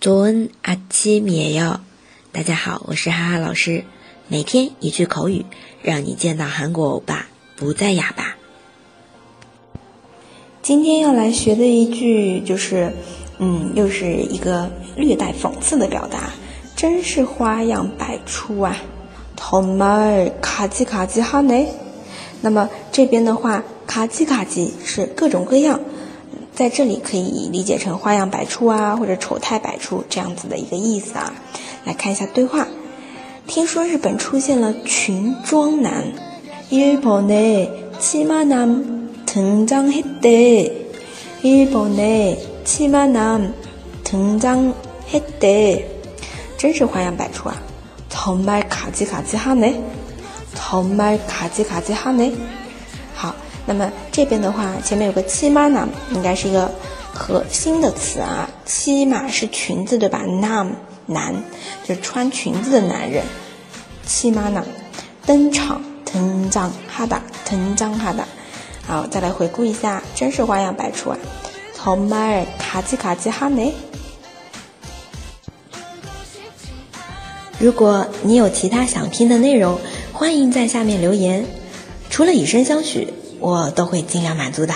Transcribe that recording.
조은아침이에 요。 大家好，我是哈哈老师。每天一句口语，让你见到韩国欧巴不再哑巴。今天要来学的一句就是，嗯，又是一个略带讽刺的表达，真是花样百出啊！정말가지가지하 네。 那么这边的话，卡叽卡叽是各种各样。 在这里可以理解成花样百出啊，或者丑态百出这样子的一个意思啊。来看一下对话。听说日本出现了裙装男。日本的치마남등장했대日本的치마남등장했대真是花样百出啊！정말가지가지하 네， 정말가지가지하 네。 那么这边的话，前面有个七妈呢，应该是一个核心的词啊。七嘛是裙子对吧？nam 男就是穿裙子的男人。七妈呢登场，腾张哈达，腾张哈达。好，再来回顾一下，真是花样百出啊。从麦尔卡基卡基哈梅。如果你有其他想听的内容，欢迎在下面留言。除了以身相许。我都会尽量满足的。